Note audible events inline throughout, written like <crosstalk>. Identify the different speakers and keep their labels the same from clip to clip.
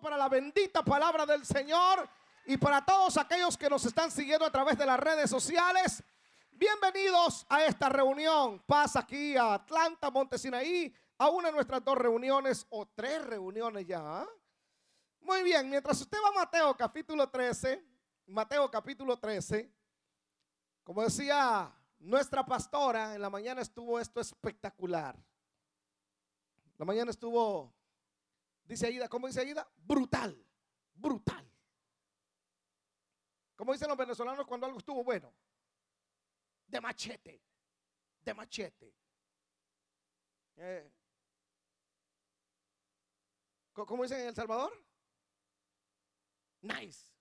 Speaker 1: para la bendita palabra del Señor y para todos aquellos que nos están siguiendo a través de las redes sociales. Bienvenidos a esta reunión. Pasa aquí a Atlanta, Montesinaí, a una de nuestras dos reuniones o tres reuniones ya. ¿ah? Muy bien, mientras usted va a Mateo capítulo 13, Mateo capítulo 13, como decía nuestra pastora, en la mañana estuvo esto espectacular. La mañana estuvo, dice Aida, ¿cómo dice Aida? Brutal, brutal. ¿Cómo dicen los venezolanos cuando algo estuvo bueno? De machete, de machete. Eh. ¿Cómo dicen en El Salvador? Nice.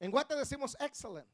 Speaker 1: En Guate decimos excellent.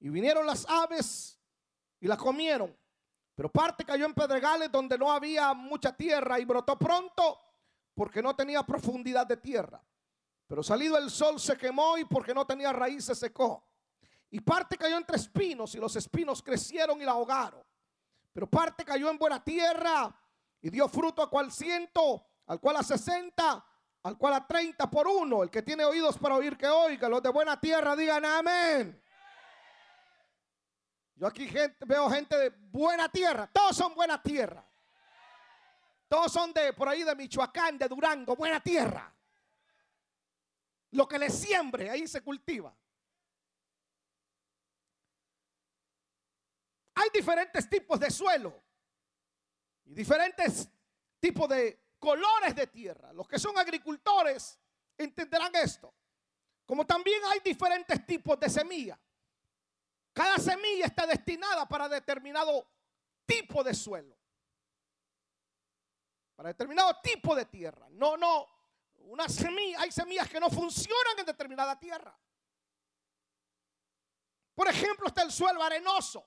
Speaker 1: Y vinieron las aves y la comieron. Pero parte cayó en pedregales donde no había mucha tierra y brotó pronto porque no tenía profundidad de tierra. Pero salido el sol se quemó y porque no tenía raíz se secó. Y parte cayó entre espinos y los espinos crecieron y la ahogaron. Pero parte cayó en buena tierra y dio fruto a cual ciento, al cual a sesenta, al cual a treinta por uno. El que tiene oídos para oír que oiga. Los de buena tierra digan amén. Yo aquí veo gente de buena tierra. Todos son buena tierra. Todos son de por ahí de Michoacán, de Durango, buena tierra. Lo que le siembre, ahí se cultiva. Hay diferentes tipos de suelo y diferentes tipos de colores de tierra. Los que son agricultores entenderán esto. Como también hay diferentes tipos de semilla. Cada semilla está destinada para determinado tipo de suelo. Para determinado tipo de tierra. No, no. Una semilla, hay semillas que no funcionan en determinada tierra. Por ejemplo, está el suelo arenoso,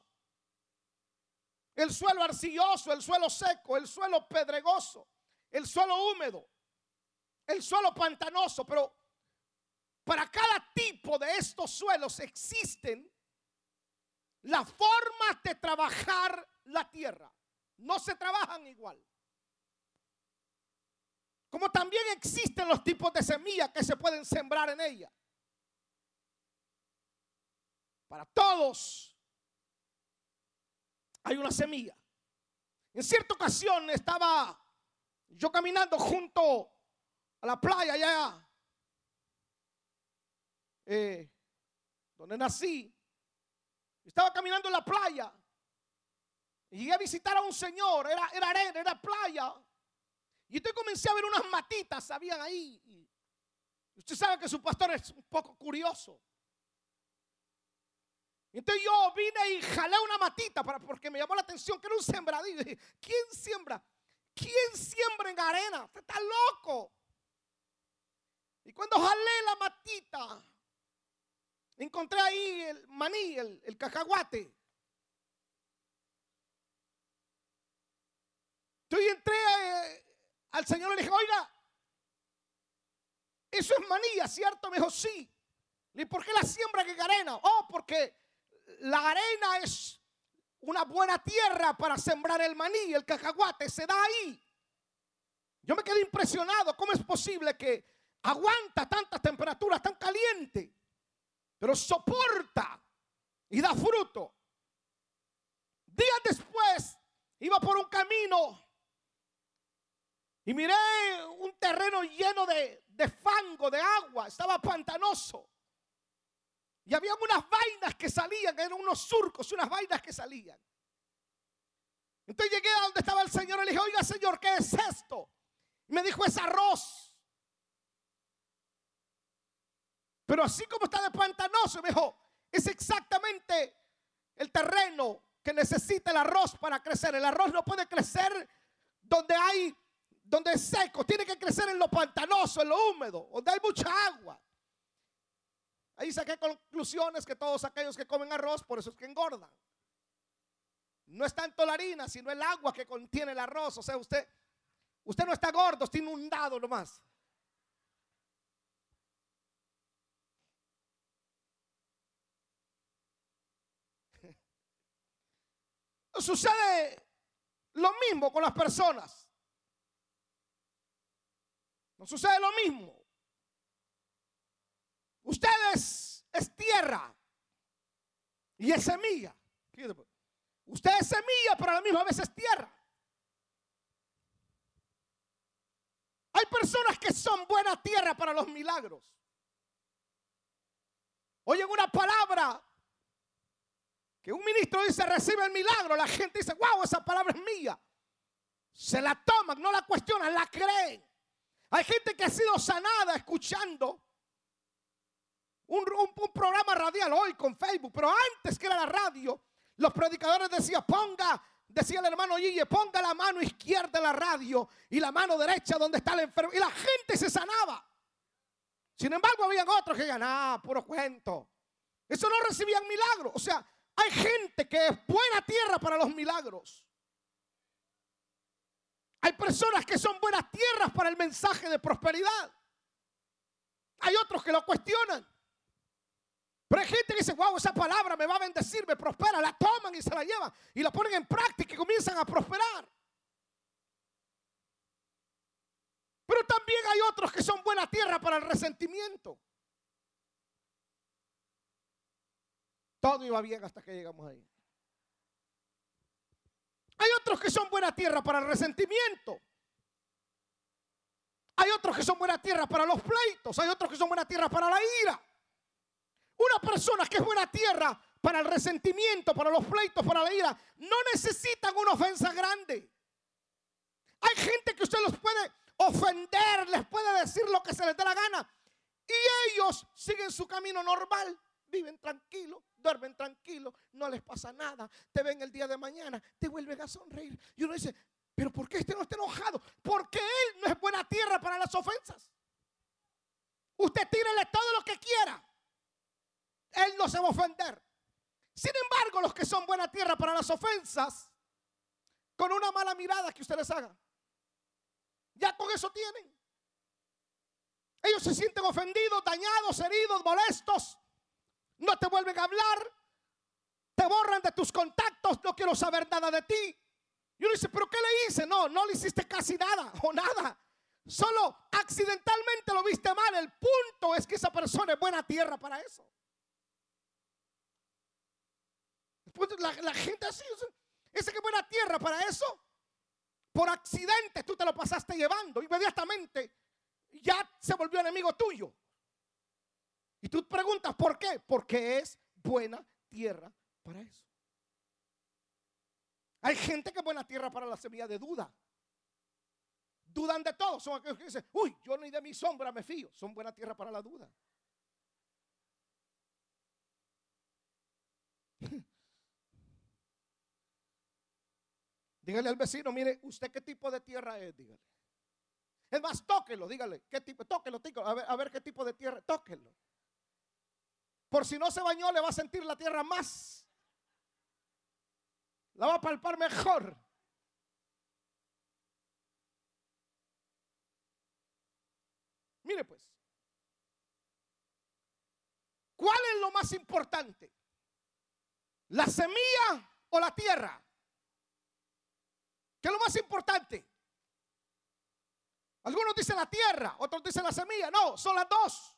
Speaker 1: el suelo arcilloso, el suelo seco, el suelo pedregoso, el suelo húmedo, el suelo pantanoso. Pero para cada tipo de estos suelos existen la forma de trabajar la tierra. No se trabajan igual. Como también existen los tipos de semillas que se pueden sembrar en ella. Para todos hay una semilla. En cierta ocasión estaba yo caminando junto a la playa allá, eh, donde nací. Estaba caminando en la playa. Y llegué a visitar a un señor. Era, era arena, era playa. Y entonces comencé a ver unas matitas, habían ahí. Y usted sabe que su pastor es un poco curioso. Entonces yo vine y jalé una matita para, porque me llamó la atención que era un sembradío. ¿quién siembra? ¿Quién siembra en arena? Usted está loco. Y cuando jalé la matita, encontré ahí el maní, el, el cacahuate. Entonces entré eh, al Señor y le dije, oiga, eso es manía, ¿cierto? Me dijo, sí. ¿Y por qué la siembra en arena? Oh, porque la arena es una buena tierra para sembrar el maní, el cacahuate, se da ahí. Yo me quedé impresionado, ¿cómo es posible que aguanta tantas temperaturas tan caliente, pero soporta y da fruto? Días después iba por un camino y miré un terreno lleno de, de fango, de agua, estaba pantanoso. Y había unas vainas que salían, eran unos surcos, unas vainas que salían. Entonces llegué a donde estaba el Señor y le dije, oiga Señor, ¿qué es esto? Me dijo, es arroz. Pero así como está de pantanoso, mejor, es exactamente el terreno que necesita el arroz para crecer. El arroz no puede crecer donde hay, donde es seco, tiene que crecer en lo pantanoso, en lo húmedo, donde hay mucha agua. Ahí saqué conclusiones que todos aquellos que comen arroz, por eso es que engordan. No es tanto la harina, sino el agua que contiene el arroz. O sea, usted, usted no está gordo, está inundado nomás. Sucede lo mismo con las personas. No sucede lo mismo. Ustedes es tierra y es semilla. Usted es semilla, pero a la misma vez es tierra. Hay personas que son buena tierra para los milagros. Oyen una palabra un ministro dice recibe el milagro, la gente dice, wow, esa palabra es mía. Se la toman, no la cuestionan, la creen. Hay gente que ha sido sanada escuchando un, programa radial hoy con Facebook, pero antes que era la radio, los predicadores decían, ponga, decía el hermano Gille, ponga la mano izquierda en la radio y la mano derecha donde está el enfermo. Y la gente se sanaba. Sin embargo, habían otros que decían, ah, puro cuento. Eso no recibían milagros. O sea, hay gente que es buena tierra para los milagros. Hay personas que son buenas tierras para el mensaje de prosperidad. Hay otros que lo cuestionan. Pero hay gente que dice, wow, esa palabra me va a bendecir, me prospera. La toman y se la llevan y la ponen en práctica y comienzan a prosperar. Pero también hay otros que son buena tierra para el resentimiento. Todo iba bien hasta que llegamos ahí. Hay otros que son buena tierra para el resentimiento. Hay otros que son buena tierra para los pleitos. Hay otros que son buena tierra para la ira. Una persona que es buena tierra para el resentimiento, para los pleitos, para la ira, no necesitan una ofensa grande. Hay gente que usted los puede ofender, les puede decir lo que se les dé la gana. Y ellos siguen su camino normal viven tranquilos, duermen tranquilos, no les pasa nada. Te ven el día de mañana, te vuelven a sonreír. Y uno dice, pero ¿por qué este no está enojado? Porque él no es buena tierra para las ofensas. Usted tírele todo lo que quiera. Él no se va a ofender. Sin embargo, los que son buena tierra para las ofensas, con una mala mirada que usted les haga, ya con eso tienen. Ellos se sienten ofendidos, dañados, heridos, molestos no te vuelven a hablar, te borran de tus contactos, no quiero saber nada de ti. Y uno dice, ¿pero qué le hice? No, no le hiciste casi nada <laughs> o nada. Solo accidentalmente lo viste mal. El punto es que esa persona es buena tierra para eso. la, gente así, ese que es buena tierra para eso. Por accidente tú te lo pasaste llevando. Inmediatamente ya se volvió enemigo tuyo. Y tú preguntas, ¿por qué? Porque es buena tierra para eso. Hay gente que es buena tierra para la semilla de duda. Dudan de todo. Son aquellos que dicen, uy, yo ni de mi sombra me fío. Son buena tierra para la duda. <laughs> dígale al vecino, mire, ¿usted qué tipo de tierra es? Dígale. Es más, tóquelo, dígale, ¿qué tipo? Tóquelo, tóquelo a ver, a ver qué tipo de tierra, tóquelo. Por si no se bañó, le va a sentir la tierra más. La va a palpar mejor. Mire pues. ¿Cuál es lo más importante? ¿La semilla o la tierra? ¿Qué es lo más importante? Algunos dicen la tierra, otros dicen la semilla. No, son las dos.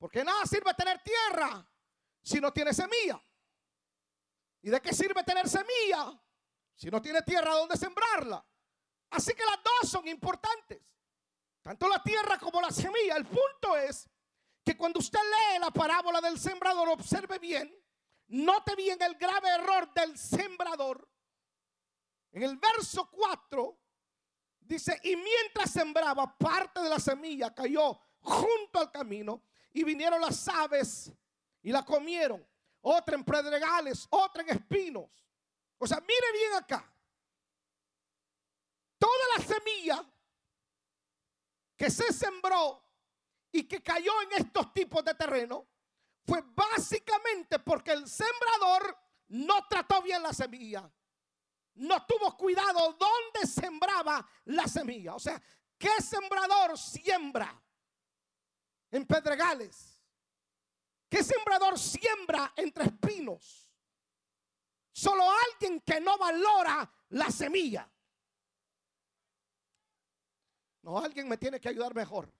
Speaker 1: Porque nada sirve tener tierra si no tiene semilla. ¿Y de qué sirve tener semilla si no tiene tierra donde sembrarla? Así que las dos son importantes. Tanto la tierra como la semilla. El punto es que cuando usted lee la parábola del sembrador, observe bien, note bien el grave error del sembrador. En el verso 4 dice, y mientras sembraba, parte de la semilla cayó junto al camino y vinieron las aves y la comieron. Otra en predregales, otra en espinos. O sea, mire bien acá. Toda la semilla que se sembró y que cayó en estos tipos de terreno fue básicamente porque el sembrador no trató bien la semilla. No tuvo cuidado dónde sembraba la semilla. O sea, ¿qué sembrador siembra en pedregales? ¿Qué sembrador siembra entre espinos? Solo alguien que no valora la semilla. No, alguien me tiene que ayudar mejor.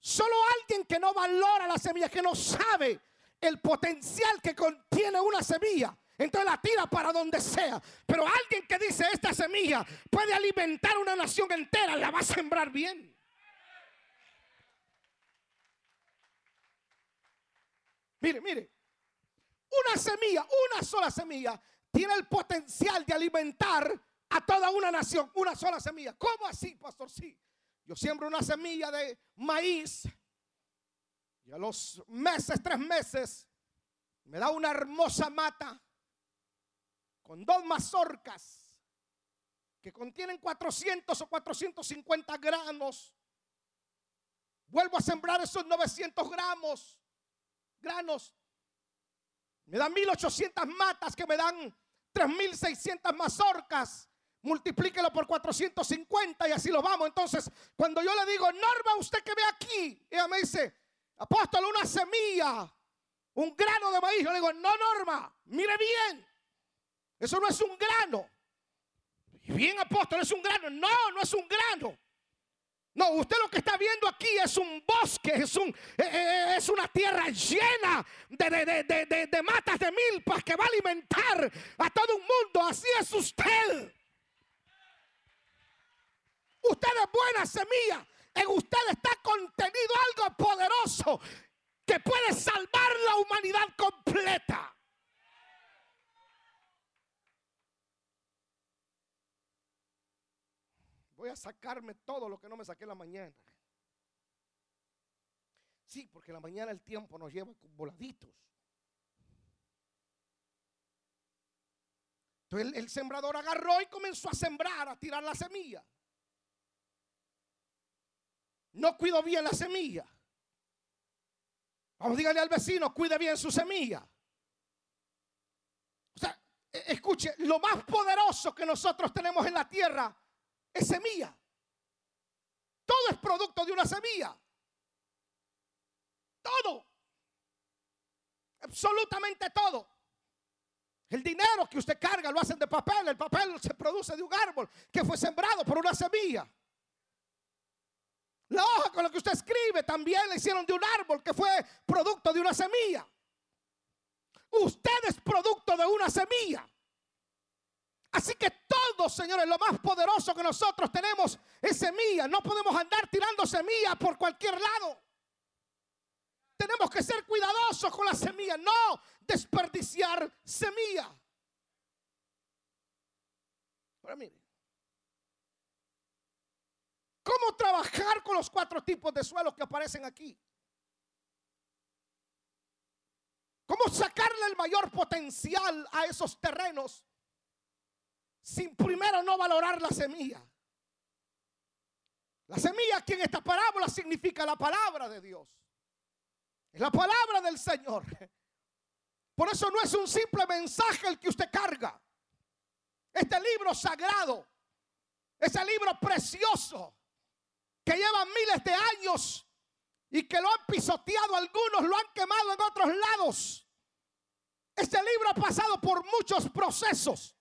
Speaker 1: Solo alguien que no valora la semilla, que no sabe el potencial que contiene una semilla. Entonces la tira para donde sea. Pero alguien que dice esta semilla puede alimentar una nación entera, la va a sembrar bien. Mire, mire. Una semilla, una sola semilla, tiene el potencial de alimentar a toda una nación. Una sola semilla. ¿Cómo así, pastor? Sí. Yo siembro una semilla de maíz y a los meses, tres meses, me da una hermosa mata con dos mazorcas que contienen 400 o 450 granos. Vuelvo a sembrar esos 900 gramos, granos. Me dan 1800 matas que me dan 3600 mazorcas multiplíquelo por 450 y así lo vamos. Entonces, cuando yo le digo, Norma, usted que ve aquí, ella me dice, apóstol, una semilla, un grano de maíz. Yo le digo, no, Norma, mire bien, eso no es un grano. Bien, apóstol, es un grano. No, no es un grano. No, usted lo que está viendo aquí es un bosque, es, un, eh, eh, eh, es una tierra llena de, de, de, matas de milpas que va a alimentar a todo un mundo. Así es usted. Usted es buena semilla. En usted está contenido algo poderoso que puede salvar la humanidad completa. Voy a sacarme todo lo que no me saqué en la mañana. Sí, porque en la mañana el tiempo nos lleva voladitos. Entonces el, el sembrador agarró y comenzó a sembrar, a tirar la semilla no cuido bien la semilla. Vamos, dígale al vecino, cuide bien su semilla. O sea, e, escuche, lo más poderoso que nosotros tenemos en la tierra es semilla. Todo es producto de una semilla. Todo. Absolutamente todo. El dinero que usted carga lo hacen de papel. El papel se produce de un árbol que fue sembrado por una semilla. La hoja con la que usted escribe también le hicieron de un árbol que fue producto de una semilla. Usted es producto de una semilla. Así que todos, señores, lo más poderoso que nosotros tenemos es semilla. No podemos andar tirando semillas por cualquier lado. Tenemos que ser cuidadosos con la semilla, no desperdiciar semilla. Ahora mire, ¿Cómo trabajar con los cuatro tipos de suelos que aparecen aquí? ¿Cómo sacarle el mayor potencial a esos terrenos sin primero no valorar la semilla? La semilla aquí en esta parábola significa la palabra de Dios. Es la palabra del Señor. Por eso no es un simple mensaje el que usted carga. Este libro sagrado, ese libro precioso, que llevan miles de años y que lo han pisoteado algunos, lo han quemado en otros lados. Este libro ha pasado por muchos procesos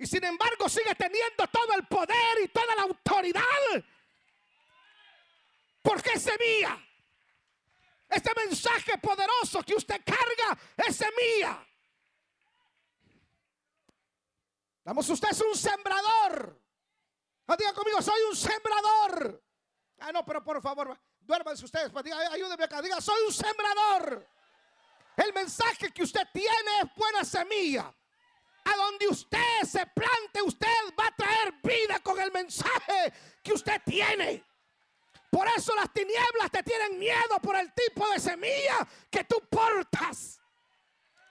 Speaker 1: y sin embargo sigue teniendo todo el poder y toda la autoridad. Porque semilla. Este mensaje poderoso que usted carga es semilla. Vamos, usted es un sembrador. No diga conmigo, soy un sembrador. Ah, no, pero por favor, duérmanse ustedes. Pues, ayúdenme acá. Diga, soy un sembrador. El mensaje que usted tiene es buena semilla. A donde usted se plante, usted va a traer vida con el mensaje que usted tiene. Por eso las tinieblas te tienen miedo por el tipo de semilla que tú portas.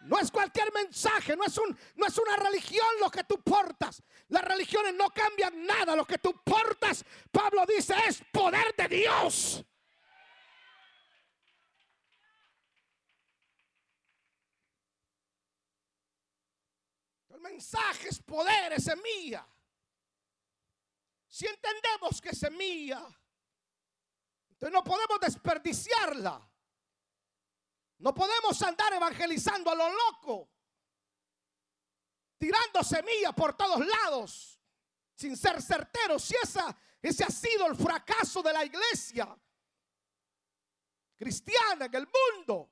Speaker 1: No es cualquier mensaje, no es, un, no es una religión lo que tú portas. Las religiones no cambian nada. Lo que tú portas, Pablo dice, es poder de Dios. El mensaje semilla. Si entendemos que es semilla, entonces no podemos desperdiciarla. No podemos andar evangelizando a lo loco, tirando semillas por todos lados, sin ser certeros. Si esa, ese ha sido el fracaso de la iglesia cristiana en el mundo.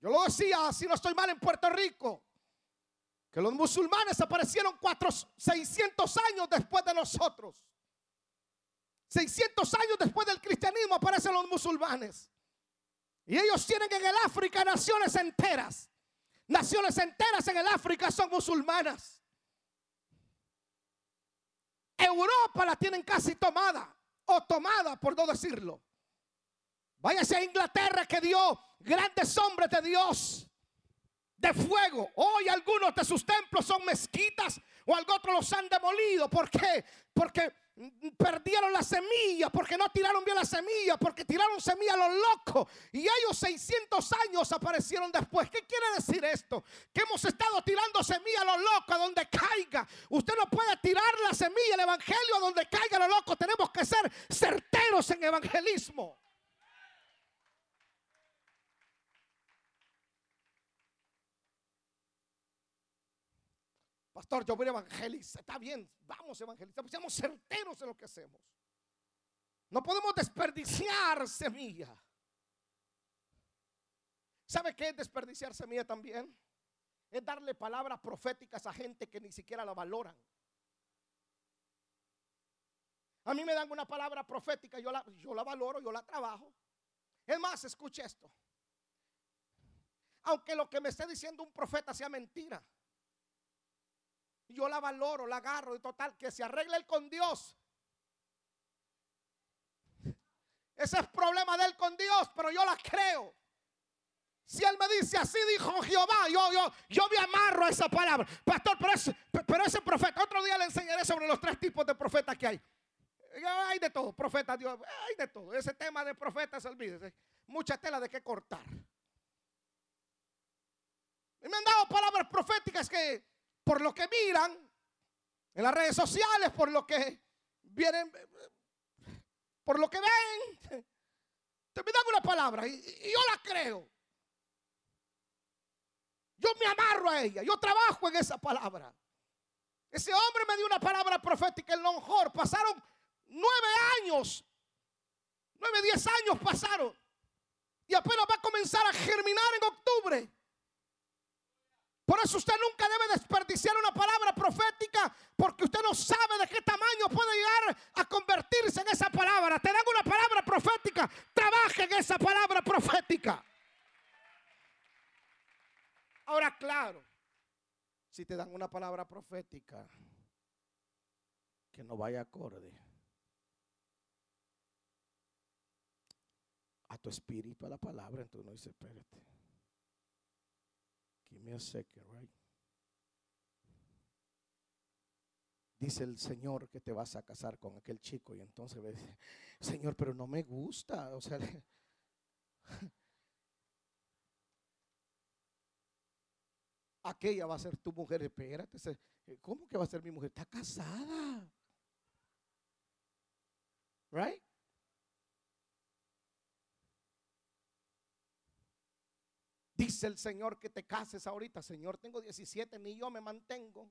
Speaker 1: Yo lo decía, si no estoy mal, en Puerto Rico, que los musulmanes aparecieron cuatro, 600 años después de nosotros. 600 años después del cristianismo aparecen los musulmanes. Y ellos tienen en el África naciones enteras. Naciones enteras en el África son musulmanas. Europa la tienen casi tomada, o tomada por no decirlo. Váyase a Inglaterra que dio grandes hombres de Dios de fuego. Hoy algunos de sus templos son mezquitas o algo otros los han demolido. ¿Por qué? Porque perdieron la semilla, porque no tiraron bien la semilla, porque tiraron semilla a los locos. Y ellos 600 años aparecieron después. ¿Qué quiere decir esto? Que hemos estado tirando semilla a los locos a donde caiga. Usted no puede tirar la semilla, el evangelio a donde caiga los locos. Tenemos que ser certeros en evangelismo. Pastor, yo voy a evangelizar. Está bien, vamos a evangelizar. Pues seamos certeros en lo que hacemos. No podemos desperdiciar semilla. ¿Sabe qué es desperdiciar semilla también? Es darle palabras proféticas a gente que ni siquiera la valoran. A mí me dan una palabra profética, yo la, yo la valoro, yo la trabajo. Es más, escuche esto. Aunque lo que me esté diciendo un profeta sea mentira, yo la valoro, la agarro y total, que se arregle él con Dios. Ese es problema de él con Dios, pero yo la creo. Si él me dice así dijo Jehová, yo, yo, yo me amarro a esa palabra. Pastor, pero ese, pero ese profeta, otro día le enseñaré sobre los tres tipos de profetas que hay. Hay de todo, profeta Dios, hay de todo. Ese tema de profetas, olvídese. Mucha tela de qué cortar. Y me han dado palabras proféticas que por lo que miran en las redes sociales, por lo que vienen, por lo que ven. Te me dan una palabra y, yo la creo. Yo me amarro a ella, yo trabajo en esa palabra. Ese hombre me dio una palabra profética en Longhor. Pasaron nueve años, nueve, diez años pasaron. Y apenas va a comenzar a germinar en octubre. Por eso usted nunca debe desperdiciar una palabra profética porque usted no sabe de qué tamaño puede llegar a convertirse en esa palabra. Te dan una palabra profética, trabaje en esa palabra profética. Ahora, claro, si te dan una palabra profética que no vaya acorde a tu espíritu, a la palabra, entonces no dice, espérate. Give me a second, right? Dice el Señor que te vas a casar con aquel chico y entonces ve, Señor, pero no me gusta, o sea, <laughs> aquella va a ser tu mujer, espérate, ¿cómo que va a ser mi mujer? Está casada. Right? Dice el Señor que te cases ahorita. Señor, tengo 17, ni yo me mantengo.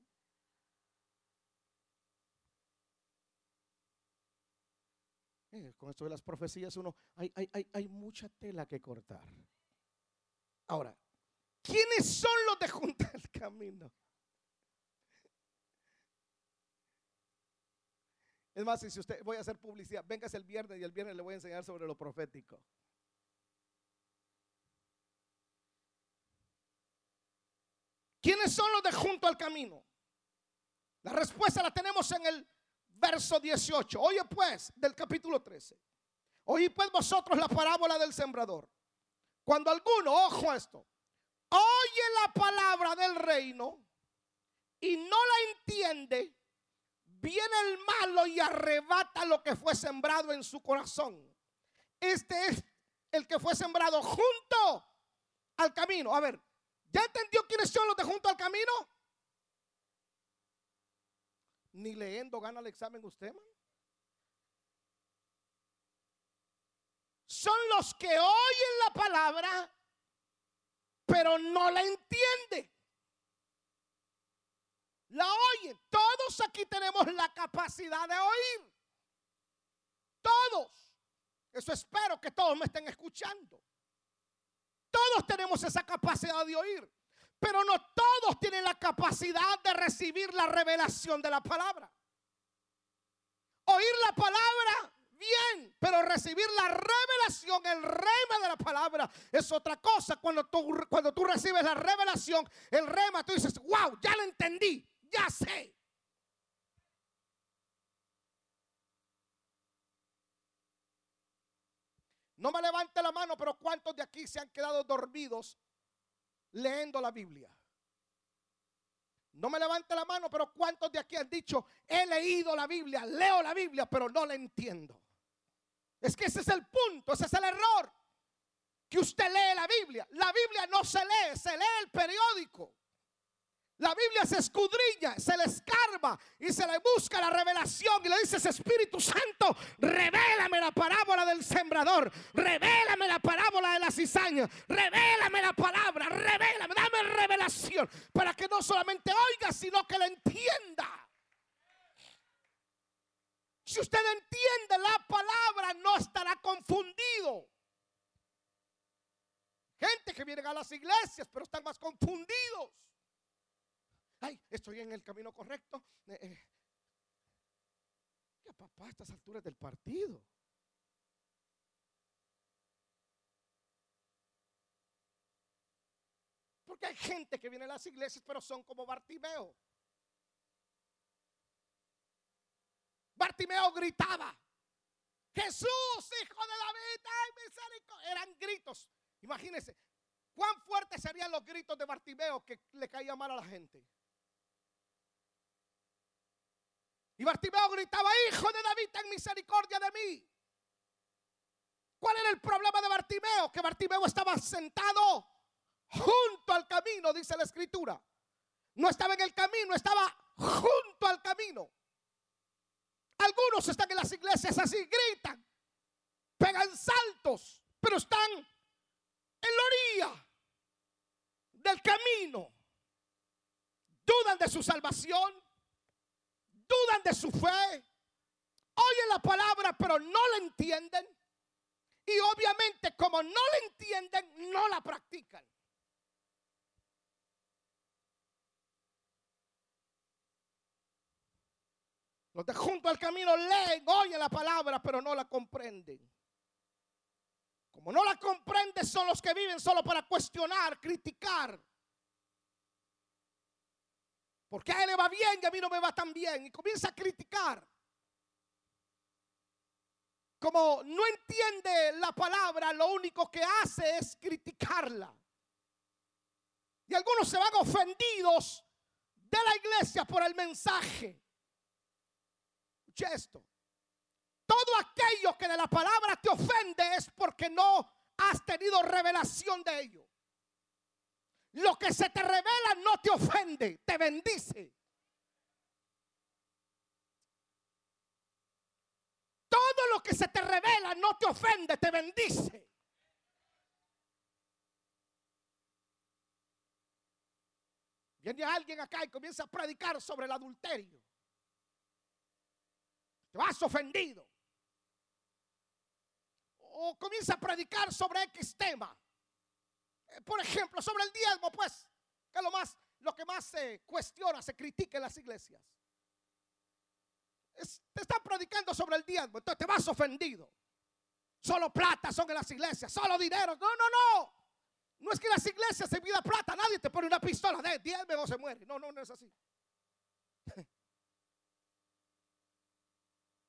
Speaker 1: Eh, con esto de las profecías, uno, hay, hay mucha tela que cortar. Ahora, ¿quiénes son los de juntar el camino? Es más, si usted voy a hacer publicidad, vengas el viernes y el viernes le voy a enseñar sobre lo profético. ¿Quiénes son los de junto al camino? La respuesta la tenemos en el verso 18. Oye pues, del capítulo 13. Oye pues vosotros la parábola del sembrador. Cuando alguno, ojo esto, oye la palabra del reino y no la entiende, viene el malo y arrebata lo que fue sembrado en su corazón. Este es el que fue sembrado junto al camino. A ver, ¿ya entendió quiénes son los de junto al camino? Ni leyendo gana el examen usted, man. Son los que oyen la palabra, pero no la entienden. La oyen. Todos aquí tenemos la capacidad de oír. Todos. Eso espero que todos me estén escuchando. Todos tenemos esa capacidad de oír, pero no todos tienen la capacidad de recibir la revelación de la palabra. Oír la palabra, bien, pero recibir la revelación, el rema de la palabra, es otra cosa. Cuando tú, cuando tú recibes la revelación, el rema, tú dices, wow, ya lo entendí, ya sé. No me levante la mano, pero ¿cuántos de aquí se han quedado dormidos leyendo la Biblia? No me levante la mano, pero ¿cuántos de aquí han dicho, he leído la Biblia, leo la Biblia, pero no la entiendo? Es que ese es el punto, ese es el error. Que usted lee la Biblia. La Biblia no se lee, se lee el periódico. La Biblia se escudriña, se le escarba y se le busca la revelación y le dices, Espíritu Santo, revélame la parábola del sembrador, revélame la parábola de la cizaña, revélame la palabra, revélame, dame revelación para que no solamente oiga, sino que la entienda. Si usted entiende la palabra, no estará confundido. Gente que viene a las iglesias, pero están más confundidos ay, estoy en el camino correcto. Eh, eh. Ya papá, a estas alturas del partido. Porque hay gente que viene a las iglesias, pero son como Bartimeo. Bartimeo gritaba, Jesús, hijo de David, ay, misericordia. Eran gritos. Imagínense, cuán fuertes serían los gritos de Bartimeo que le caía mal a la gente. Y Bartimeo gritaba, hijo de David, ten misericordia de mí. ¿Cuál era el problema de Bartimeo? Que Bartimeo estaba sentado junto al camino, dice la escritura. No estaba en el camino, estaba junto al camino. Algunos están en las iglesias así, gritan, pegan saltos, pero están en la orilla del camino. Dudan de su salvación, dudan de su fe, oyen la palabra pero no la entienden y obviamente como no la entienden, no la practican. Los de junto al camino leen, oyen la palabra, pero no la comprenden. Como no la comprenden, son los que viven solo para cuestionar, criticar, porque a él le va bien y a mí no me va tan bien. Y comienza a criticar. Como no entiende la palabra, lo único que hace es criticarla. Y algunos se van ofendidos de la iglesia por el mensaje. Escuche esto. Todo aquello que de la palabra te ofende es porque no has tenido revelación de ello. Lo que se te revela no te ofende, te bendice. Todo lo que se te revela no te ofende, te bendice. Viene alguien acá y comienza a predicar sobre el adulterio. Te vas ofendido. O comienza a predicar sobre X tema. Eh, por ejemplo, sobre el diezmo, pues, que es lo más, lo que más se cuestiona, se critica en las iglesias. te están predicando sobre el diezmo, entonces te vas ofendido. Solo plata son en las iglesias, solo dinero. No, no, no. No es que en las iglesias se pida plata, nadie te pone una pistola de diezmo o se muere. No, no, no es así. <laughs>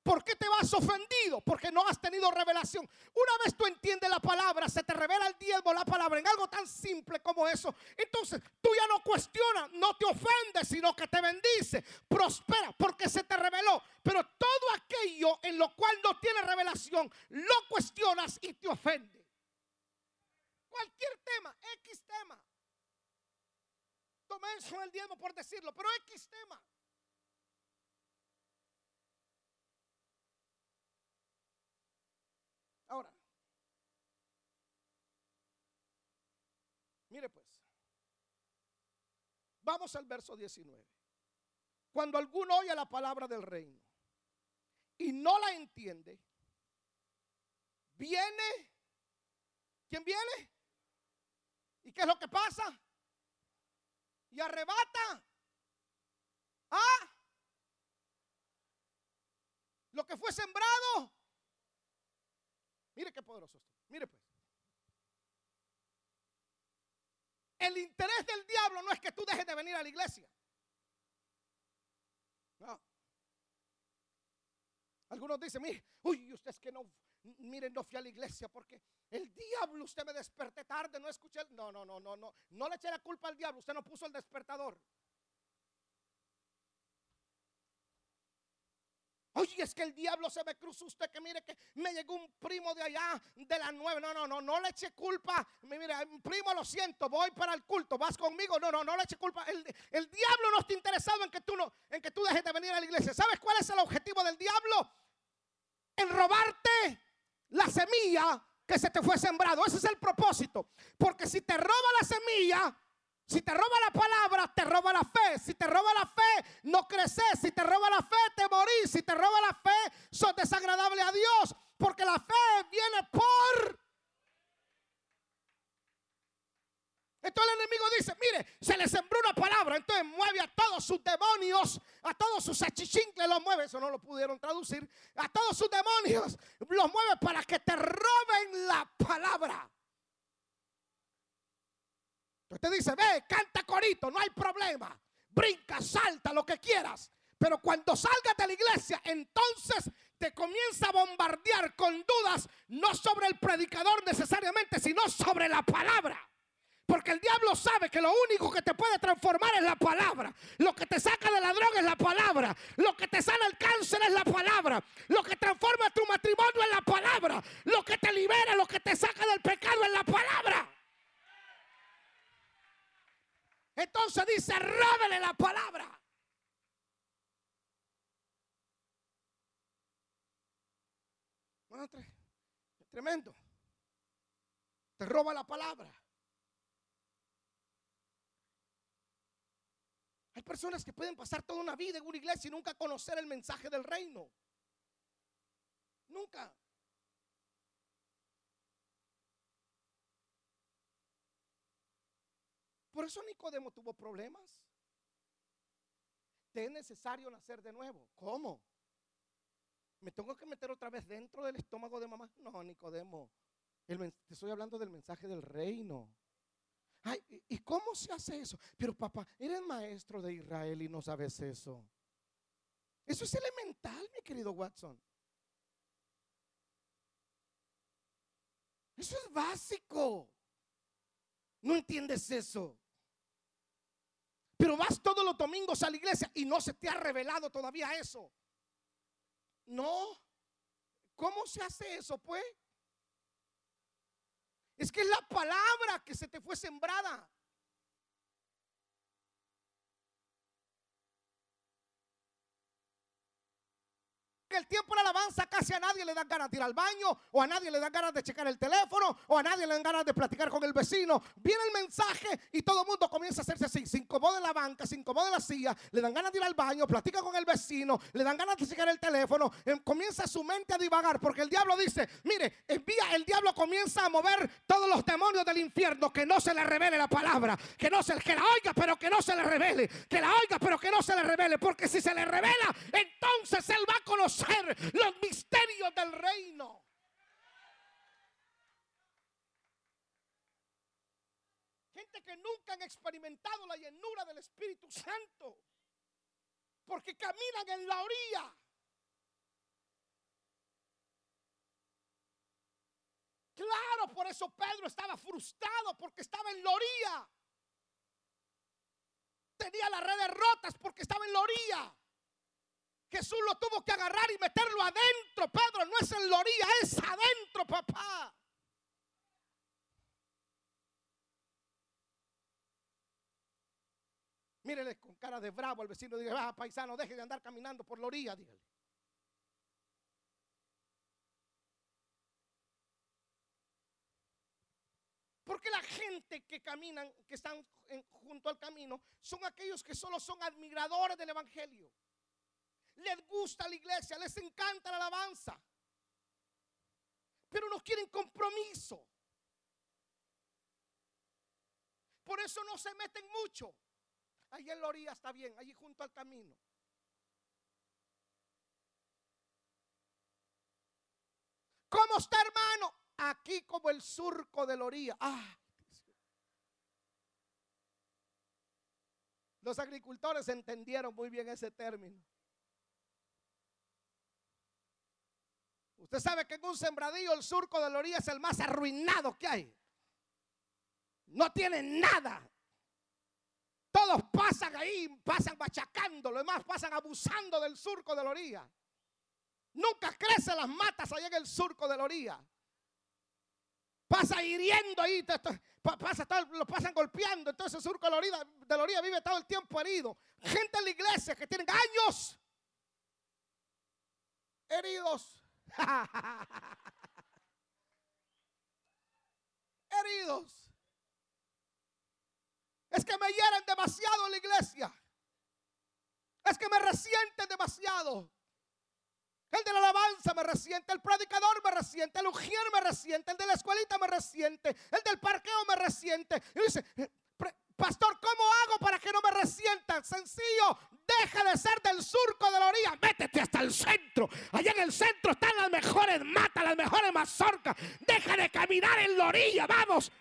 Speaker 1: ¿Por qué te vas ofendido? Porque no has tenido revelación. Una vez tú entiendes la palabra, se te revela el diezmo, la palabra, en algo tan simple como eso. Entonces tú ya no cuestionas, no te ofendes, sino que te bendice, prospera, porque se te reveló. Pero todo aquello en lo cual no tiene revelación, lo cuestionas y te ofende. Cualquier tema, X tema. Tomé eso el diezmo por decirlo, pero X tema. Ahora, mire pues, vamos al verso 19. Cuando alguno oye la palabra del reino y no la entiende, viene, ¿quién viene? ¿Y qué es lo que pasa? Y arrebata. Ah, lo que fue sembrado Mire qué poderoso esto. Mire pues. El interés del diablo no es que tú dejes de venir a la iglesia. No. Algunos dicen, mire, uy, usted es que no, miren, no fui a la iglesia porque el diablo, usted me desperté tarde, no escuché. No, no, no, no, no. No le eché la culpa al diablo, usted no puso el despertador. Oye, es que el diablo se me cruzó usted que mire que me llegó un primo de allá de las nueve. No, no, no, no le eche culpa. Mire, primo, lo siento, voy para el culto, vas conmigo. No, no, no le eche culpa. El, el, diablo no está interesado en que tú no, en que tú dejes de venir a la iglesia. ¿Sabes cuál es el objetivo del diablo? En robarte la semilla que se te fue sembrado. Ese es el propósito. Porque si te roba la semilla, si te roba la palabra, te roba la fe. Si te roba la fe, no creces. Si te roba la fe, te morís. Si te roba la fe, sos desagradable a Dios. Porque la fe viene por... Entonces el enemigo dice, mire, se le sembró una palabra, entonces mueve a todos sus demonios, a todos sus achichincles los mueve, eso no lo pudieron traducir, a todos sus demonios los mueve para que te roben la palabra. Usted dice, ve, canta corito, no hay problema. Brinca, salta, lo que quieras. Pero cuando salgas de la iglesia, entonces te comienza a bombardear con dudas, no sobre el predicador necesariamente, sino sobre la palabra. Porque el diablo sabe que lo único que te puede transformar es la palabra. Lo que te saca de la droga es la palabra. Lo que te sana el cáncer es la palabra. Lo que transforma tu matrimonio es la palabra. Lo que te libera, lo que te saca del pecado es la palabra. Entonces dice, róbele la palabra. Bueno, tremendo. Te roba la palabra. Hay personas que pueden pasar toda una vida en una iglesia y nunca conocer el mensaje del reino. Nunca. Por eso Nicodemo tuvo problemas. Te es necesario nacer de nuevo. ¿Cómo? ¿Me tengo que meter otra vez dentro del estómago de mamá? No, Nicodemo. te estoy hablando del mensaje del reino. ¿y cómo se hace eso? Pero papá, eres maestro de Israel y no sabes eso. Eso es elemental, mi querido Watson. Eso es básico. No entiendes eso. Pero vas todos los domingos a la iglesia y no se te ha revelado todavía eso. No. ¿Cómo se hace eso, pues? Es que es la palabra que se te fue sembrada. Que el tiempo de alabanza casi a nadie le dan ganas de ir al baño, o a nadie le dan ganas de checar el teléfono, o a nadie le dan ganas de platicar con el vecino. Viene el mensaje y todo el mundo comienza a hacerse así. Se incomoda la banca, se incomoda la silla, le dan ganas de ir al baño, platica con el vecino, le dan ganas de checar el teléfono. Em, comienza su mente a divagar, porque el diablo dice: Mire, envía, el diablo comienza a mover todos los demonios del infierno, que no se le revele la palabra, que no se que la oiga, pero que no se le revele, que la oiga, pero que no se le revele, porque si se le revela, entonces él va a conocer los misterios del reino. Gente que nunca han experimentado la llenura del Espíritu Santo. Porque caminan en la orilla. Claro, por eso Pedro estaba frustrado porque estaba en la orilla. Tenía las redes rotas porque estaba en la orilla. Jesús lo tuvo que agarrar y meterlo adentro. Pedro no es en la orilla, es adentro, papá. Mírele con cara de bravo al vecino. Diga, ah, paisano, deje de andar caminando por la orilla. Dígale. Porque la gente que caminan, que están junto al camino, son aquellos que solo son admiradores del Evangelio. Les gusta la iglesia, les encanta la alabanza. Pero no quieren compromiso. Por eso no se meten mucho. Allí en la orilla está bien, allí junto al camino. ¿Cómo está hermano? Aquí como el surco de la orilla. Ah, los agricultores entendieron muy bien ese término. Usted sabe que en un sembradillo el surco de la orilla es el más arruinado que hay. No tiene nada. Todos pasan ahí, pasan machacando, los demás pasan abusando del surco de la orilla. Nunca crecen las matas allá en el surco de la orilla. Pasa hiriendo ahí, pasa, lo pasan golpeando. Entonces el surco de la, orilla, de la orilla vive todo el tiempo herido. Gente en la iglesia que tienen años heridos. <laughs> heridos. Es que me hieren demasiado en la iglesia. Es que me resienten demasiado. El de la alabanza me resiente, el predicador me resiente, el ujier me resiente, el de la escuelita me resiente, el del parqueo me resiente. Y dice, pastor, ¿cómo hago para que no me resientan? Sencillo, deja de ser del surco de la orilla, métete hasta el centro. Allá en el centro están las mejores matas, las mejores mazorcas. Deja de caminar en la orilla, vamos.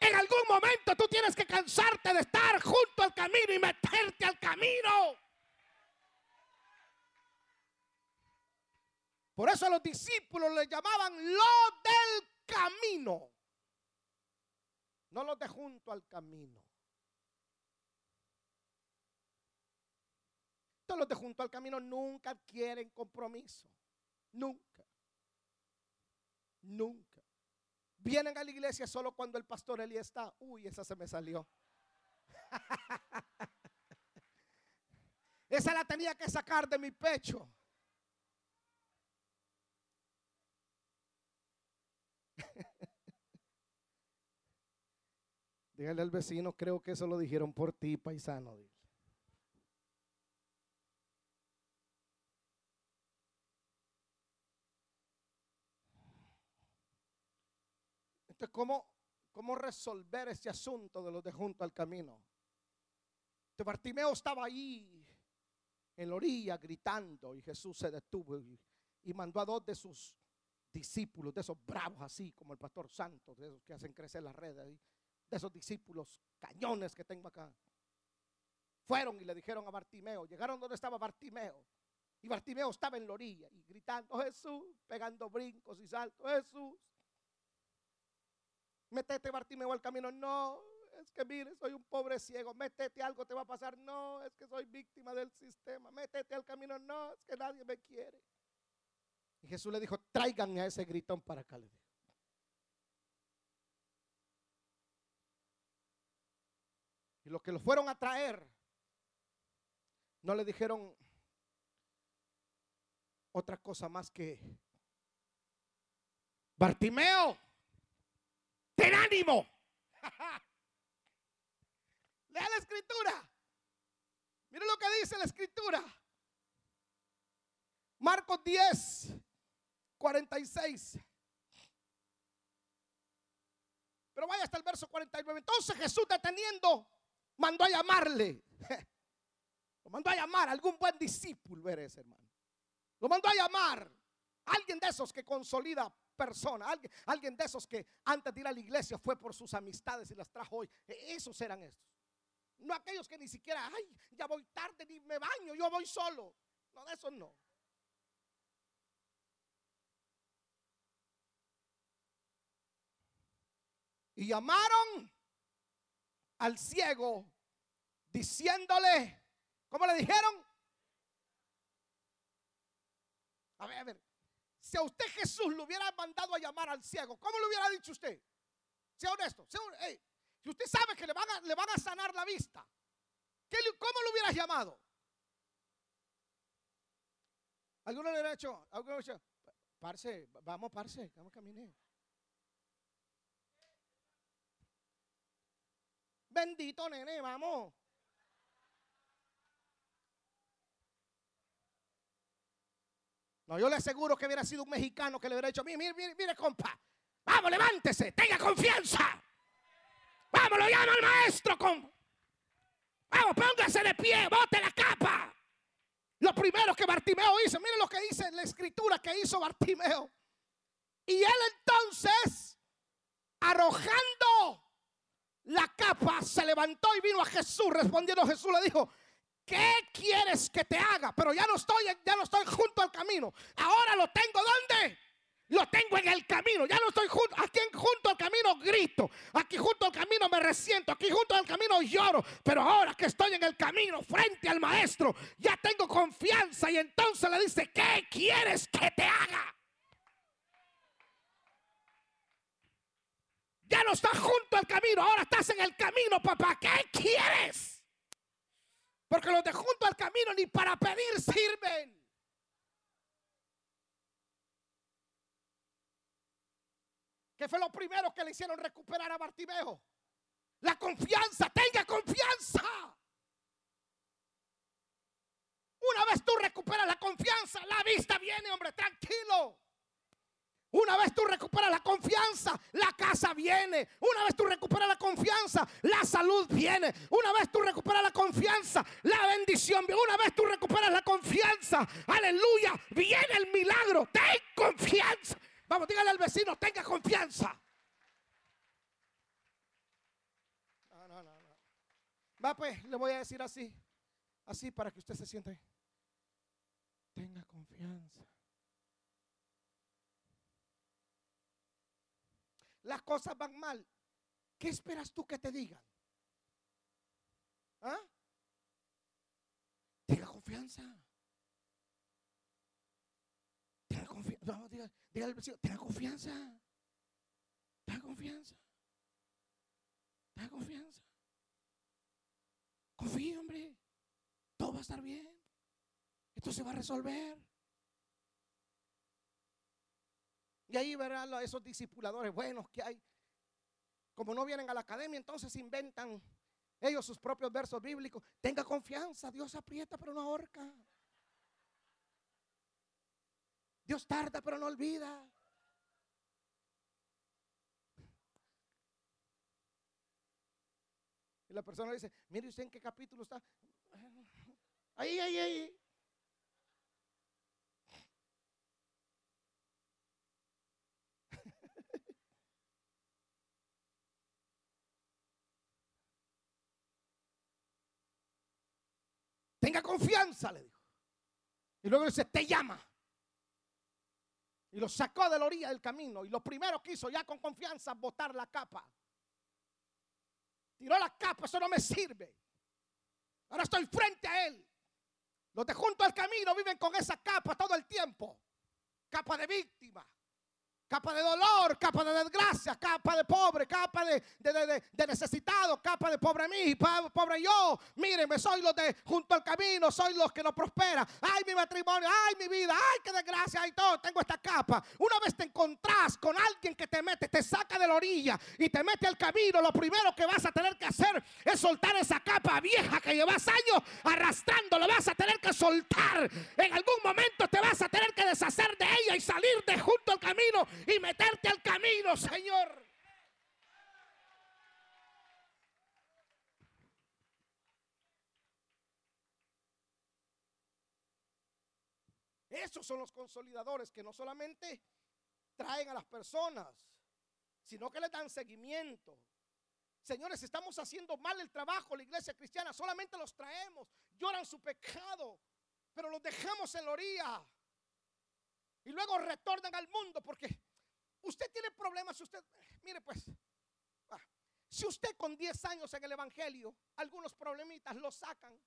Speaker 1: En algún momento tú tienes que cansarte de estar junto al camino y meterte al camino. Por eso a los discípulos le llamaban lo del camino. No los de junto al camino. Todos los de junto al camino nunca quieren compromiso. Nunca. Nunca. Vienen a la iglesia solo cuando el pastor Eli está. Uy, esa se me salió. <laughs> esa la tenía que sacar de mi pecho. Dígale al vecino, creo que eso lo dijeron por ti, paisano. Entonces, ¿cómo, ¿cómo resolver ese asunto de los de junto al camino? Entonces, Bartimeo estaba ahí en la orilla gritando y Jesús se detuvo y, mandó a dos de sus discípulos, de esos bravos así como el pastor Santos, de esos que hacen crecer las redes, de esos discípulos cañones que tengo acá. Fueron y le dijeron a Bartimeo, llegaron donde estaba Bartimeo. Y Bartimeo estaba en la orilla y gritando, Jesús, pegando brincos y saltos, Jesús, Métete, Bartimeo, al camino. No, es que mire, soy un pobre ciego. Métete, algo te va a pasar. No, es que soy víctima del sistema. Métete al camino. No, es que nadie me quiere. Y Jesús le dijo, tráiganme a ese gritón para acá. Le dijo. Y los que lo fueron a traer, no le dijeron otra cosa más que, Bartimeo, ten ánimo. <laughs> Lea la escritura. Mire lo que dice la escritura. Marcos 10, 46. Pero vaya hasta el verso 49. Entonces Jesús deteniendo, mandó a llamarle. <laughs> Lo mandó a llamar, algún buen discípulo eres, hermano. Lo mandó a llamar. Alguien de esos que consolida persona, alguien, alguien de esos que antes de ir a la iglesia fue por sus amistades y las trajo hoy. E, esos eran estos. No aquellos que ni siquiera, ay, ya voy tarde, ni me baño, yo voy solo. No, de esos no. Y llamaron al ciego diciéndole, ¿cómo le dijeron? A ver, a ver, si a usted Jesús le hubiera mandado a llamar al ciego, ¿cómo le hubiera dicho usted? Sea honesto, sea, hey, si usted sabe que le van a, le van a sanar la vista, ¿qué, ¿cómo lo hubiera llamado? Alguno le hubiera hecho, alguno le hecho, parce, vamos, parce, vamos a Bendito nene, vamos. No, yo le aseguro que hubiera sido un mexicano que le hubiera dicho, mire, mire, mire, compa, vamos, levántese, tenga confianza. Vamos, lo llama al maestro. Con... Vamos, póngase de pie, bote la capa. Lo primero que Bartimeo hizo, mire lo que dice en la escritura que hizo Bartimeo. Y él entonces, arrojando la capa se levantó y vino a Jesús. Respondiendo Jesús le dijo, ¿qué quieres que te haga? Pero ya no estoy, ya no estoy junto al camino. Ahora lo tengo ¿dónde? Lo tengo en el camino. Ya no estoy junto. Aquí junto al camino grito. Aquí junto al camino me resiento. Aquí junto al camino lloro. Pero ahora que estoy en el camino frente al maestro, ya tengo confianza. Y entonces le dice, ¿qué quieres que te haga? Ya no estás junto al camino, ahora estás en el camino, papá. ¿Qué quieres? Porque los de junto al camino ni para pedir sirven. ¿Qué fue lo primero que le hicieron recuperar a Bartimeo? La confianza, tenga confianza. Una vez tú recuperas la confianza, la vista viene, hombre, tranquilo. Una vez tú recuperas la confianza, la casa viene. Una vez tú recuperas la confianza, la salud viene. Una vez tú recuperas la confianza, la bendición viene. Una vez tú recuperas la confianza, aleluya, viene el milagro. Ten confianza. Vamos, dígale al vecino, tenga confianza. No, no, no, no. Va pues, le voy a decir así, así para que usted se siente. Tenga confianza. Las cosas van mal, ¿qué esperas tú que te digan? ¿Ah? Tenga confianza. Tenga confianza. No, diga, al vecino, tenga confianza. Tenga confianza. Tenga confianza. Confíe, hombre. Todo va a estar bien. Esto se va a resolver. Y ahí verán a esos discipuladores buenos que hay. Como no vienen a la academia, entonces inventan ellos sus propios versos bíblicos. Tenga confianza, Dios aprieta pero no ahorca. Dios tarda pero no olvida. Y la persona dice, mire usted en qué capítulo está. Ahí, ahí, ahí. Tenga confianza, le dijo. Y luego dice, te llama. Y lo sacó de la orilla del camino. Y lo primero que hizo ya con confianza, botar la capa. Tiró la capa, eso no me sirve. Ahora estoy frente a él. Los de junto al camino viven con esa capa todo el tiempo. Capa de víctima capa de dolor, capa de desgracia, capa de pobre, capa de, necesitado, capa de pobre mí, pobre yo. Mírenme, soy los de junto al camino, soy los que no prospera. Ay, mi matrimonio, ay, mi vida, ay, qué desgracia, ay, todo. Tengo esta capa. Una vez te encontrás con alguien que te mete, te saca de la orilla y te mete al camino, lo primero que vas a tener que hacer es soltar esa capa vieja que llevas años arrastrando. Lo vas a tener que soltar. En algún momento te vas a tener que deshacer de ella y salir de junto al camino y meterte al camino, Señor. Esos son los consolidadores que no solamente traen a las personas, sino que le dan seguimiento. Señores, estamos haciendo mal el trabajo, la iglesia cristiana, solamente los traemos, lloran su pecado, pero los dejamos en la orilla. Y luego retornan al mundo porque Usted tiene problemas, usted, mire pues, Si usted con 10 años en el Evangelio, algunos problemitas lo sacan.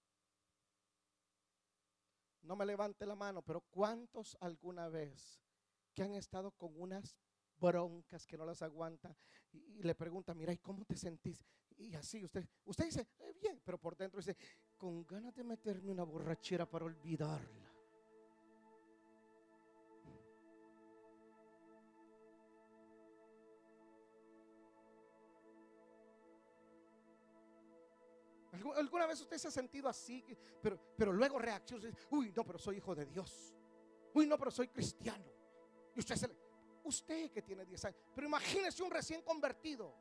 Speaker 1: No me levante la mano, pero ¿cuántos alguna vez que han estado con unas broncas que no las aguanta y, le pregunta, mira, ¿y cómo te sentís? Y así usted, usted dice, eh, bien, pero por dentro dice, con ganas de meterme una borrachera para olvidarla. ¿Alguna vez usted se ha sentido así? Pero, pero luego reacciona, uy, no, pero soy hijo de Dios. Uy, no, pero soy cristiano. Y usted se usted que tiene 10 años, pero imagínese un recién convertido.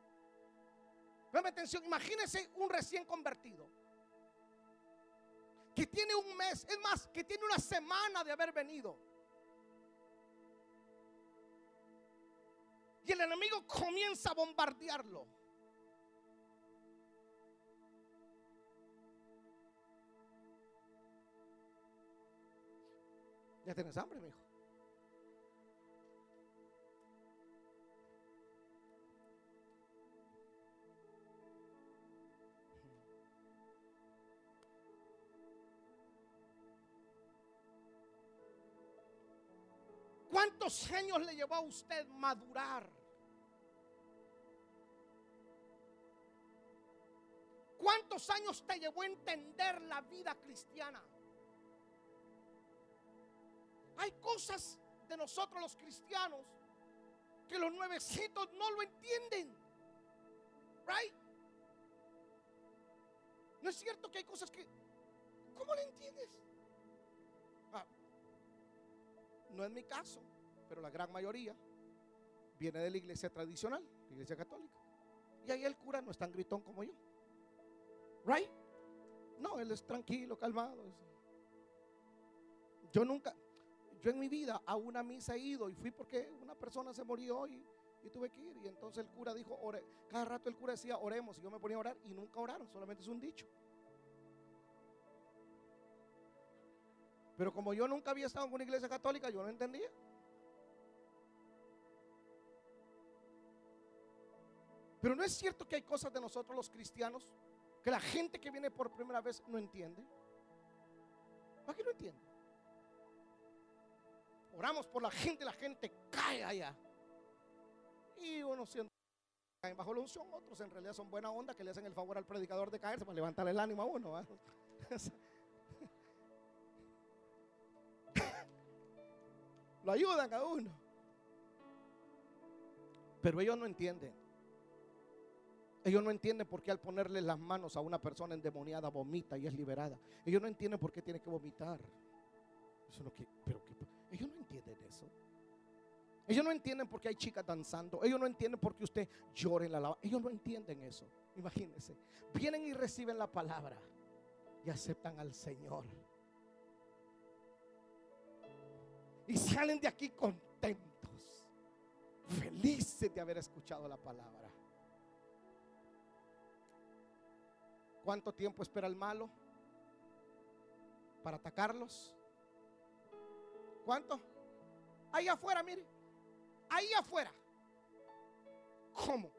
Speaker 1: Dame atención, imagínese un recién convertido. Que tiene un mes, es más, que tiene una semana de haber venido. Y el enemigo comienza a bombardearlo. Ya tienes hambre, mi hijo. ¿Cuántos años le llevó a usted madurar? ¿Cuántos años te llevó a entender la vida cristiana? Hay cosas de nosotros los cristianos que los nuevecitos no lo entienden. Right? No es cierto que hay cosas que ¿cómo lo entiendes? Ah, no es mi caso, pero la gran mayoría viene de la iglesia tradicional, la iglesia católica. Y ahí el cura no es tan gritón como yo. Right? No, él es tranquilo, calmado. Yo nunca, yo en mi vida a una misa he ido y fui porque una persona se murió y, y tuve que ir. Y entonces el cura dijo, ore. cada rato el cura decía, oremos. Y yo me ponía a orar y nunca oraron, solamente es un dicho. Pero como yo nunca había estado en una iglesia católica, yo no entendía. Pero no es cierto que hay cosas de nosotros los cristianos que la gente que viene por primera vez no entiende. ¿Para qué no entiende? Oramos por la gente, la gente cae allá. Y uno siente caen bajo la unción, otros en realidad son buena onda que le hacen el favor al predicador de caerse para levantar el ánimo a uno. <laughs> Lo ayudan a uno. Pero ellos no entienden. Ellos no entienden por qué al ponerle las manos a una persona endemoniada vomita y es liberada. Ellos no entienden por qué tiene que vomitar. Eso no que, pero ellos no entienden eso. Ellos no entienden por qué hay chicas danzando. Ellos no entienden por qué usted llora en la lava. Ellos no entienden eso. Imagínense. Vienen y reciben la palabra y aceptan al Señor. y salen de aquí contentos, felices de haber escuchado la palabra. ¿Cuánto tiempo espera el malo para atacarlos? ¿Cuánto? Ahí afuera, mire. Ahí afuera. ¿Cómo?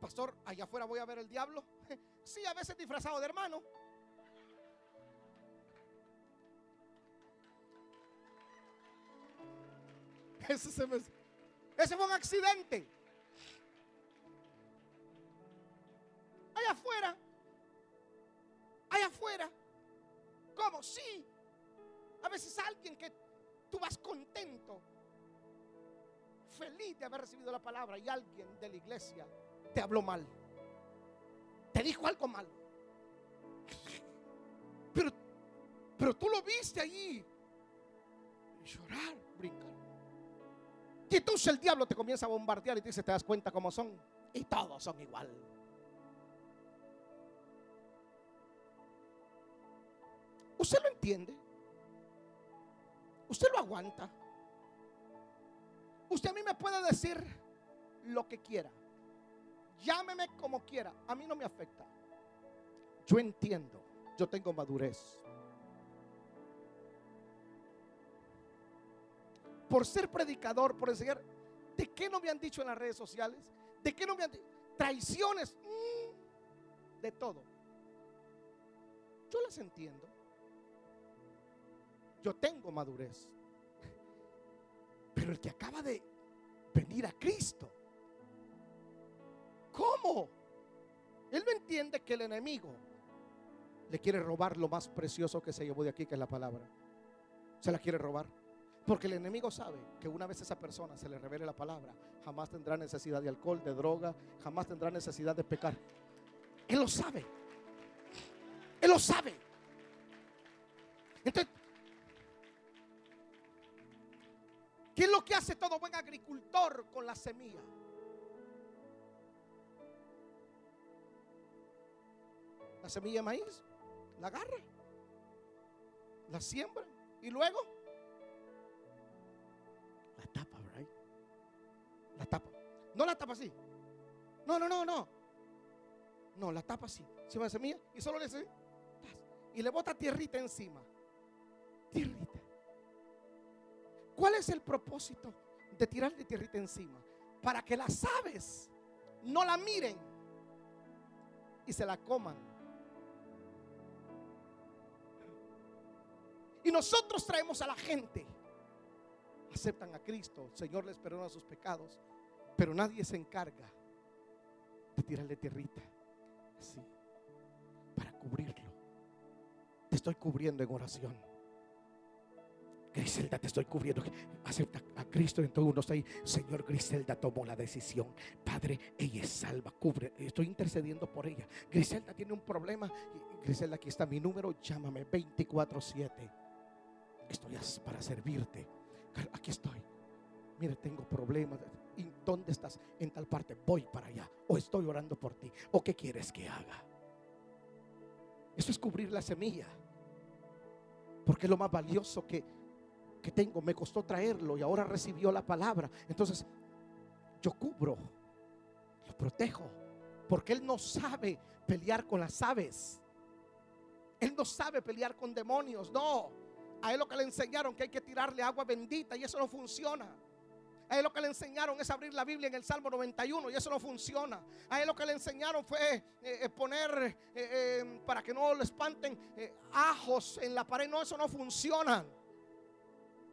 Speaker 1: Pastor, allá afuera voy a ver el diablo. <laughs> Sí, a veces disfrazado de hermano. <laughs> Ese, fue un accidente. Allá afuera. Allá afuera. ¿Cómo? Sí. A veces alguien que tú vas contento, feliz de haber recibido la palabra y alguien de la iglesia te habló mal. Te dijo algo mal. Pero, pero tú lo viste allí. Llorar, brincar. Y entonces el diablo te comienza a bombardear y te dice, te das cuenta cómo son. Y todos son igual. ¿Usted lo entiende? ¿Usted lo aguanta? Usted a mí me puede decir lo que quiera. Llámeme como quiera. A mí no me afecta. Yo entiendo. Yo tengo madurez. por ser predicador, por enseñar, ¿de qué no me han dicho en las redes sociales? ¿De qué no me han dicho? traiciones, mm, de todo. Yo las entiendo. Yo tengo madurez. Pero el que acaba de venir a Cristo, ¿cómo? Él no entiende que el enemigo le quiere robar lo más precioso que se llevó de aquí, que es la palabra. Se la quiere robar. Porque el enemigo sabe que una vez esa persona se le revele la palabra, jamás tendrá necesidad de alcohol, de droga, jamás tendrá necesidad de pecar. Él lo sabe. Él lo sabe. Entonces, ¿qué es lo que hace todo buen agricultor con la semilla? La semilla de maíz, la agarra, la siembra y luego la tapa, right? La tapa. No la tapa así. No, no, no, no. No, la tapa así. Encima de semilla y solo le. Y le bota tierrita encima. Tierrita. ¿Cuál es el propósito de tirarle tierrita encima? Para que las aves no la miren y se la coman. Y nosotros traemos a la gente. Aceptan a Cristo, el Señor les perdona sus pecados, pero nadie se encarga de tirarle tierrita así para cubrirlo. Te estoy cubriendo en oración. Griselda, te estoy cubriendo. Acepta a Cristo. Entonces uno está. Señor, Griselda tomó la decisión. Padre, ella es salva. Cubre. Estoy intercediendo por ella. Griselda tiene un problema. Griselda, aquí está mi número. Llámame 24-7. Estoy para servirte. Aquí estoy. Mire, tengo problemas. ¿Y dónde estás? En tal parte. Voy para allá. O estoy orando por ti. ¿O qué quieres que haga? Eso es cubrir la semilla. Porque es lo más valioso que, que tengo. Me costó traerlo y ahora recibió la palabra. Entonces, yo cubro. Lo protejo. Porque Él no sabe pelear con las aves. Él no sabe pelear con demonios. No. A él lo que le enseñaron que hay que tirarle agua bendita y eso no funciona. A él lo que le enseñaron es abrir la Biblia en el Salmo 91 y eso no funciona. A él lo que le enseñaron fue eh, eh, poner eh, para que no le espanten ajos en la pared. No, eso no funciona.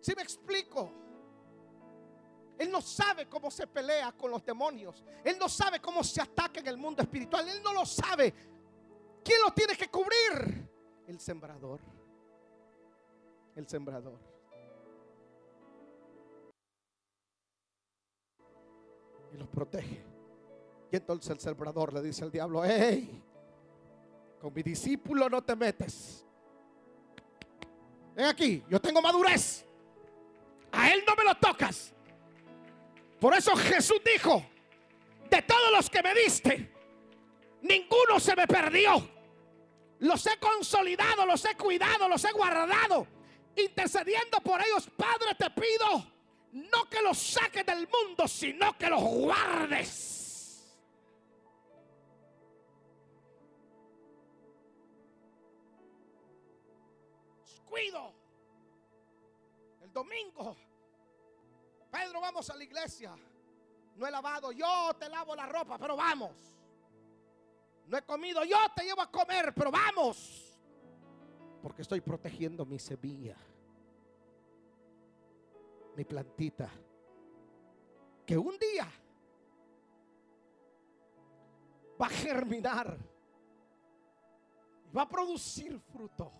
Speaker 1: Si me explico? Él no sabe cómo se pelea con los demonios. Él no sabe cómo se ataca en el mundo espiritual. Él no lo sabe. ¿Quién lo tiene que cubrir? El sembrador el sembrador. Y los protege. Y entonces el sembrador le dice al diablo, hey, con mi discípulo no te metes. Ven aquí, yo tengo madurez. A él no me lo tocas. Por eso Jesús dijo, de todos los que me diste, ninguno se me perdió. Los he consolidado, los he cuidado, los he guardado intercediendo por ellos, Padre, te pido no que los saques del mundo, sino que los guardes. Cuido. El domingo, Pedro, vamos a la iglesia. No he lavado, yo te lavo la ropa, pero vamos. No he comido, yo te llevo a comer, pero vamos. Porque estoy protegiendo mi semilla mi plantita, que un día va a germinar, va a producir fruto.